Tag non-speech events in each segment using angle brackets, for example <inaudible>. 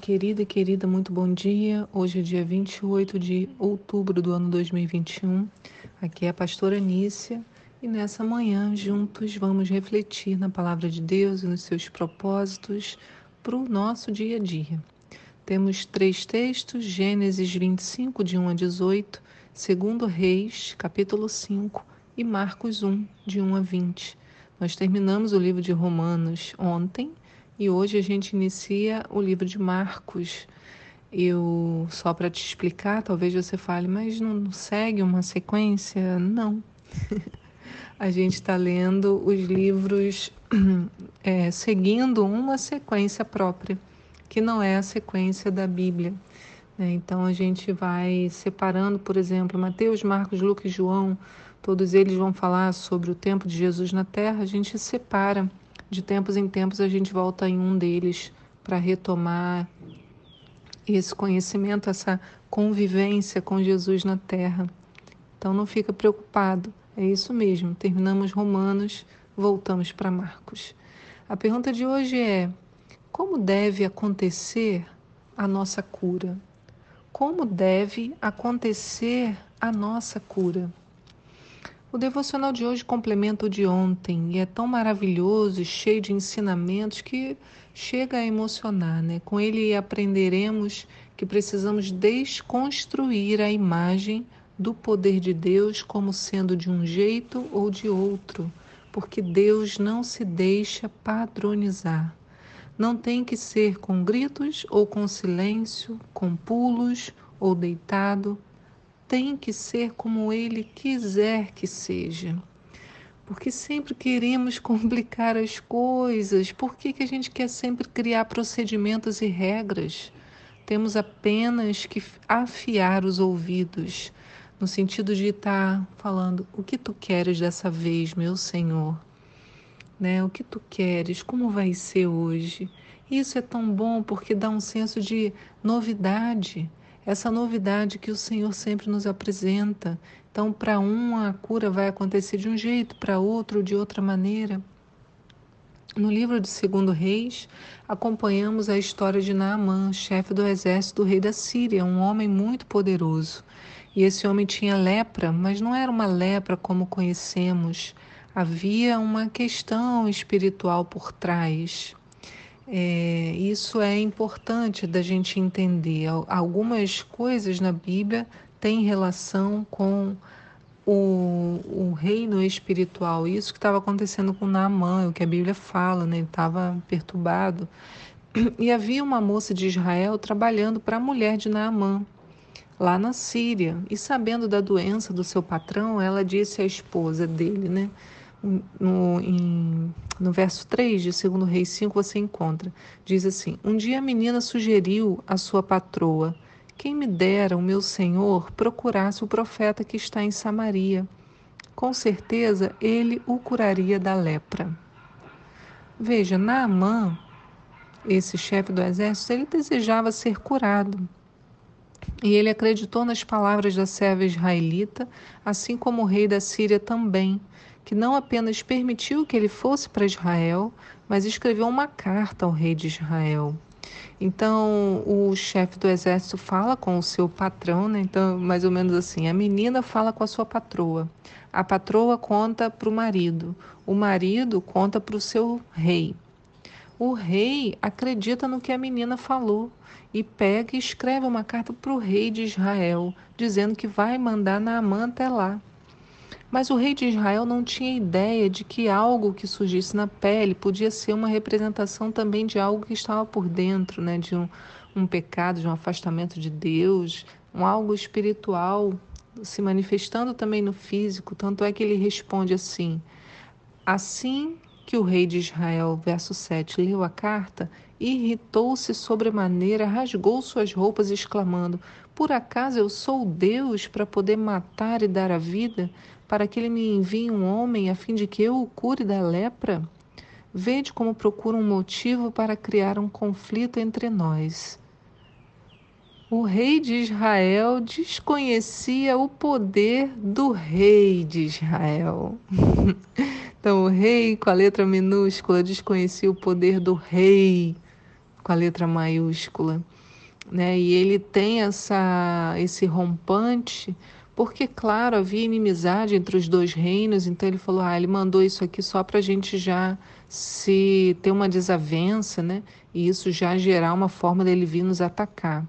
Querida e querida, muito bom dia. Hoje é dia 28 de outubro do ano 2021. Aqui é a pastora Nícia e nessa manhã juntos vamos refletir na palavra de Deus e nos seus propósitos para o nosso dia a dia. Temos três textos: Gênesis 25, de 1 a 18, segundo Reis, capítulo 5 e Marcos 1, de 1 a 20. Nós terminamos o livro de Romanos ontem e hoje a gente inicia o livro de Marcos. Eu só para te explicar, talvez você fale, mas não segue uma sequência? Não. <laughs> a gente está lendo os livros <clears throat> é, seguindo uma sequência própria, que não é a sequência da Bíblia. Né? Então a gente vai separando, por exemplo, Mateus, Marcos, Lucas e João, todos eles vão falar sobre o tempo de Jesus na Terra, a gente separa de tempos em tempos a gente volta em um deles para retomar esse conhecimento, essa convivência com Jesus na terra. Então não fica preocupado, é isso mesmo. Terminamos Romanos, voltamos para Marcos. A pergunta de hoje é: como deve acontecer a nossa cura? Como deve acontecer a nossa cura? O devocional de hoje complementa o de ontem e é tão maravilhoso e cheio de ensinamentos que chega a emocionar, né? Com ele aprenderemos que precisamos desconstruir a imagem do poder de Deus como sendo de um jeito ou de outro, porque Deus não se deixa padronizar. Não tem que ser com gritos ou com silêncio, com pulos ou deitado, tem que ser como Ele quiser que seja. Porque sempre queremos <laughs> complicar as coisas. Por que, que a gente quer sempre criar procedimentos e regras? Temos apenas que afiar os ouvidos, no sentido de estar falando: o que tu queres dessa vez, meu Senhor? Né? O que tu queres? Como vai ser hoje? Isso é tão bom porque dá um senso de novidade essa novidade que o Senhor sempre nos apresenta. Então, para um, a cura vai acontecer de um jeito, para outro, de outra maneira. No livro de Segundo Reis, acompanhamos a história de Naamã, chefe do exército do rei da Síria, um homem muito poderoso. E esse homem tinha lepra, mas não era uma lepra como conhecemos. Havia uma questão espiritual por trás. É, isso é importante da gente entender. Algumas coisas na Bíblia têm relação com o, o reino espiritual. Isso que estava acontecendo com Naamã, o que a Bíblia fala, né? ele estava perturbado. <clears throat> E havia uma moça de Israel trabalhando para a mulher de Naamã, lá na Síria. E sabendo da doença do seu patrão, ela disse à esposa dele, né? No, em, no verso 3 de 2 Reis 5 você encontra. Diz assim: Um dia a menina sugeriu à sua patroa: Quem me dera o meu senhor procurasse o profeta que está em Samaria. Com certeza ele o curaria da lepra. Veja, Naamã, esse chefe do exército, ele desejava ser curado. E ele acreditou nas palavras da serva israelita, assim como o rei da Síria também, que não apenas permitiu que ele fosse para Israel, mas escreveu uma carta ao rei de Israel. Então, o chefe do exército fala com o seu patrão, né? Então, mais ou menos assim: a menina fala com a sua patroa, a patroa conta para o marido, o marido conta para o seu rei. O rei acredita no que a menina falou e pega e escreve uma carta para o rei de Israel, dizendo que vai mandar Naamã até lá. Mas o rei de Israel não tinha ideia de que algo que surgisse na pele podia ser uma representação também de algo que estava por dentro, né? de um, um pecado, de um afastamento de Deus, um algo espiritual se manifestando também no físico. Tanto é que ele responde assim: Assim que o rei de Israel, verso 7, leu a carta, irritou-se sobremaneira, rasgou suas roupas, exclamando: Por acaso eu sou Deus para poder matar e dar a vida? Para que ele me envie um homem a fim de que eu o cure da lepra? Vede como procura um motivo para criar um conflito entre nós. O rei de Israel desconhecia o poder do rei de Israel. <laughs> então, o rei, com a letra minúscula, desconhecia o poder do rei, com a letra maiúscula. Né? E ele tem essa, esse rompante, porque, claro, havia inimizade entre os dois reinos, então ele falou: ah, ele mandou isso aqui só para a gente já se ter uma desavença, né? E isso já gerar uma forma dele vir nos atacar.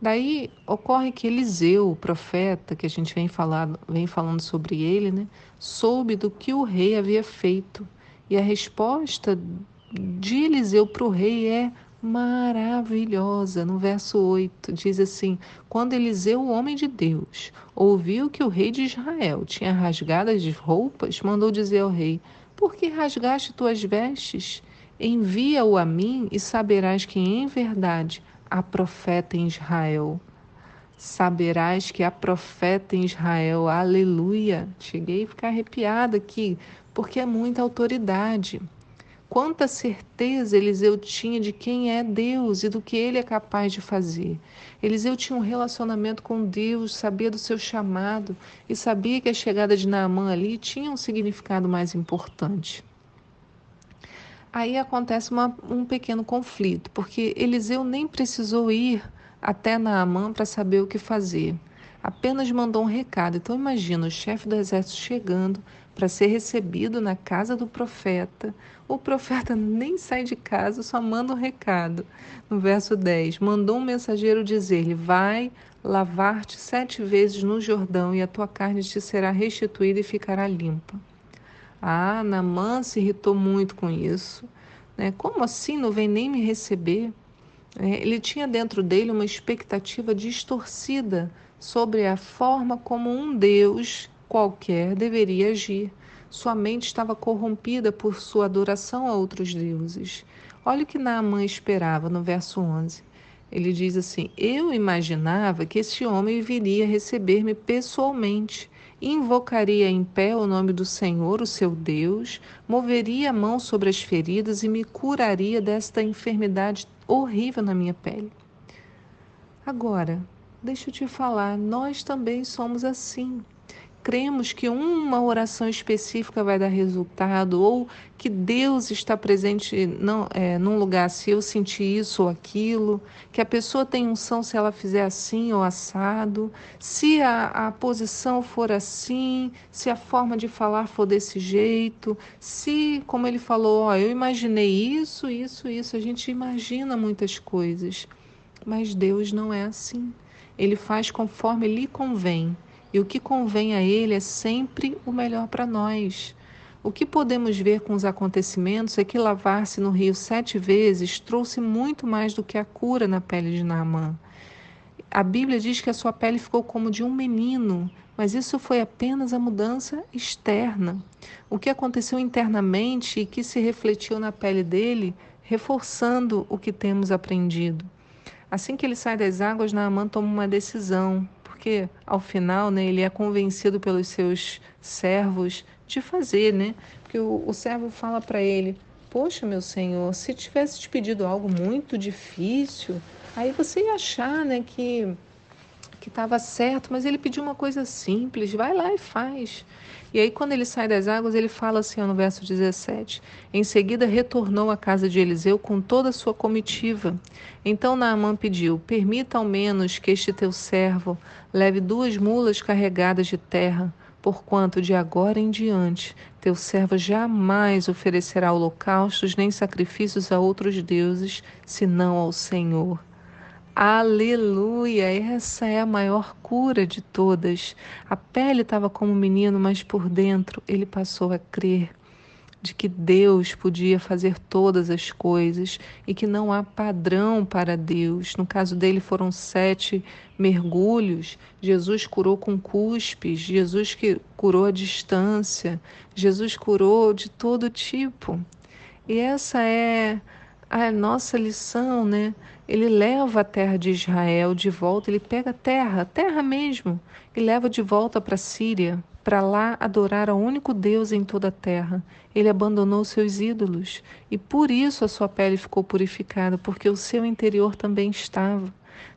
Daí ocorre que Eliseu, o profeta, que a gente vem, falando, vem falando sobre ele, né, soube do que o rei havia feito. E a resposta de Eliseu para o rei é maravilhosa. No verso 8 diz assim: Quando Eliseu, o homem de Deus, ouviu que o rei de Israel tinha rasgado as roupas, mandou dizer ao rei: Por que rasgaste tuas vestes? Envia-o a mim e saberás que em verdade há profeta em Israel. Saberás que há profeta em Israel. Aleluia! Cheguei a ficar arrepiada aqui, porque é muita autoridade. Quanta certeza Eliseu tinha de quem é Deus e do que ele é capaz de fazer. Eliseu tinha um relacionamento com Deus, sabia do seu chamado e sabia que a chegada de Naamã ali tinha um significado mais importante. Aí acontece uma, um pequeno conflito, porque Eliseu nem precisou ir até Naamã para saber o que fazer. Apenas mandou um recado. Então imagina o chefe do exército chegando para ser recebido na casa do profeta. O profeta <laughs> nem sai de casa, só manda um recado. No verso 10, mandou um mensageiro dizer-lhe: Vai lavar-te sete vezes no Jordão, e a tua carne te será restituída e ficará limpa. Ah, Namã se irritou muito com isso. Né? Como assim não vem nem me receber? É, ele tinha dentro dele uma expectativa distorcida sobre a forma como um Deus qualquer deveria agir. Sua mente estava corrompida por sua adoração a outros deuses. Olha o que Naamã esperava no verso 11. Ele diz assim: Eu imaginava que esse homem viria receber-me pessoalmente invocaria em pé o nome do Senhor, o seu Deus, moveria a mão sobre as feridas e me curaria desta enfermidade horrível na minha pele. Agora, deixa eu te falar, nós também somos assim cremos que uma oração específica vai dar resultado, ou que Deus está presente não, é, num lugar se eu sentir isso ou aquilo, que a pessoa tem unção se ela fizer assim ou assado, se a, a posição for assim, se a forma de falar for desse jeito, se, como ele falou, ó, eu imaginei isso, isso, isso, a gente imagina muitas coisas, mas Deus não é assim. Ele faz conforme lhe convém. E o que convém a Ele é sempre o melhor para nós. O que podemos ver com os acontecimentos é que lavar-se no rio sete vezes trouxe muito mais do que a cura na pele de Naamã. A Bíblia diz que a sua pele ficou como de um menino, mas isso foi apenas a mudança externa. O que aconteceu internamente e que se refletiu na pele dele, reforçando o que temos aprendido. Assim que ele sai das águas, Naamã toma uma decisão porque ao final né, ele é convencido pelos seus servos de fazer, né? Porque o, o servo fala para ele: Poxa, meu senhor, se tivesse te pedido algo muito difícil, aí você ia achar né, que que estava certo, mas ele pediu uma coisa simples, vai lá e faz. E aí, quando ele sai das águas, ele fala assim ó, no verso 17: Em seguida retornou à casa de Eliseu com toda a sua comitiva. Então Naamã pediu: Permita ao menos que este teu servo leve duas mulas carregadas de terra, porquanto de agora em diante teu servo jamais oferecerá holocaustos nem sacrifícios a outros deuses, senão ao Senhor. Aleluia! Essa é a maior cura de todas. A pele estava como um menino, mas por dentro ele passou a crer de que Deus podia fazer todas as coisas e que não há padrão para Deus. No caso dele foram sete mergulhos. Jesus curou com cuspes, Jesus que curou a distância, Jesus curou de todo tipo. E essa é a nossa lição, né? Ele leva a terra de Israel de volta, ele pega terra, terra mesmo, e leva de volta para a Síria, para lá adorar ao único Deus em toda a terra. Ele abandonou seus ídolos e por isso a sua pele ficou purificada, porque o seu interior também estava.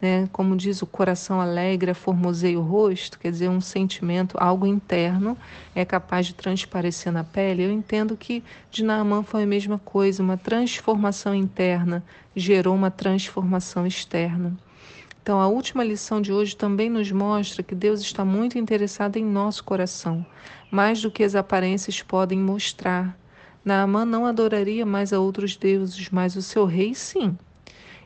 Né? Como diz o coração alegre, formoseia o rosto, quer dizer, um sentimento, algo interno é capaz de transparecer na pele. Eu entendo que de Naamã foi a mesma coisa, uma transformação interna gerou uma transformação externa. Então, a última lição de hoje também nos mostra que Deus está muito interessado em nosso coração, mais do que as aparências podem mostrar. Naamã não adoraria mais a outros deuses, mas o seu rei sim.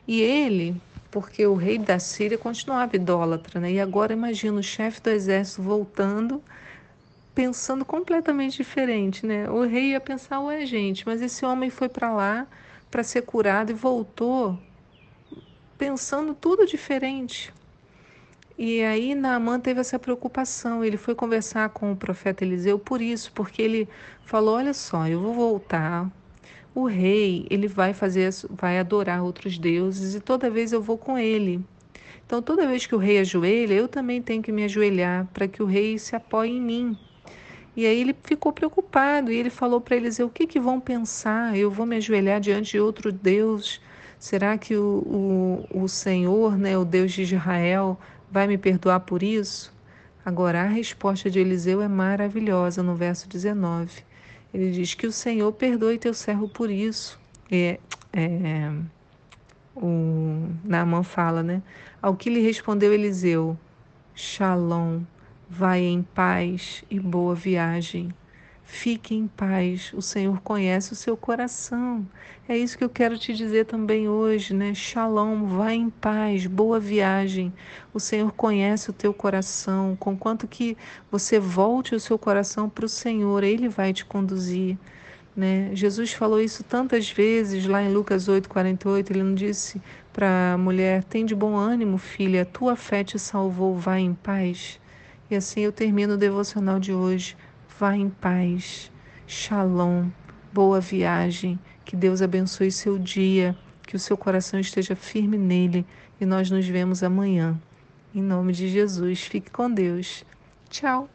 E ele, porque o rei da Síria continuava idólatra, né? E agora imagina o chefe do exército voltando, pensando completamente diferente, né? O rei ia pensar, ué, gente, mas esse homem foi para lá para ser curado e voltou pensando tudo diferente. E aí Naamã teve essa preocupação. Ele foi conversar com o profeta Eliseu por isso, porque ele falou: Olha só, eu vou voltar, o rei, ele vai fazer, vai adorar outros deuses e toda vez eu vou com ele. Então, toda vez que o rei ajoelha, eu também tenho que me ajoelhar para que o rei se apoie em mim. E aí ele ficou preocupado e ele falou para eles: o que, que vão pensar? Eu vou me ajoelhar diante de outro Deus? Será que o, o, o Senhor, né, o Deus de Israel, vai me perdoar por isso? Agora, a resposta de Eliseu é maravilhosa no verso 19. Ele diz que o Senhor perdoe teu servo por isso. É, é, o fala, né? Ao que lhe respondeu Eliseu: Shalom, vai em paz e boa viagem. Fique em paz, o Senhor conhece o seu coração. É isso que eu quero te dizer também hoje, né? Shalom, vai em paz, boa viagem. O Senhor conhece o teu coração, conquanto que você volte o seu coração para o Senhor, Ele vai te conduzir. Né? Jesus falou isso tantas vezes lá em Lucas 8,48. Ele não disse para a mulher: Tem de bom ânimo, filha, tua fé te salvou, vai em paz. E assim eu termino o devocional de hoje. Vá em paz. Shalom. Boa viagem. Que Deus abençoe seu dia. Que o seu coração esteja firme nele. E nós nos vemos amanhã. Em nome de Jesus. Fique com Deus. Tchau.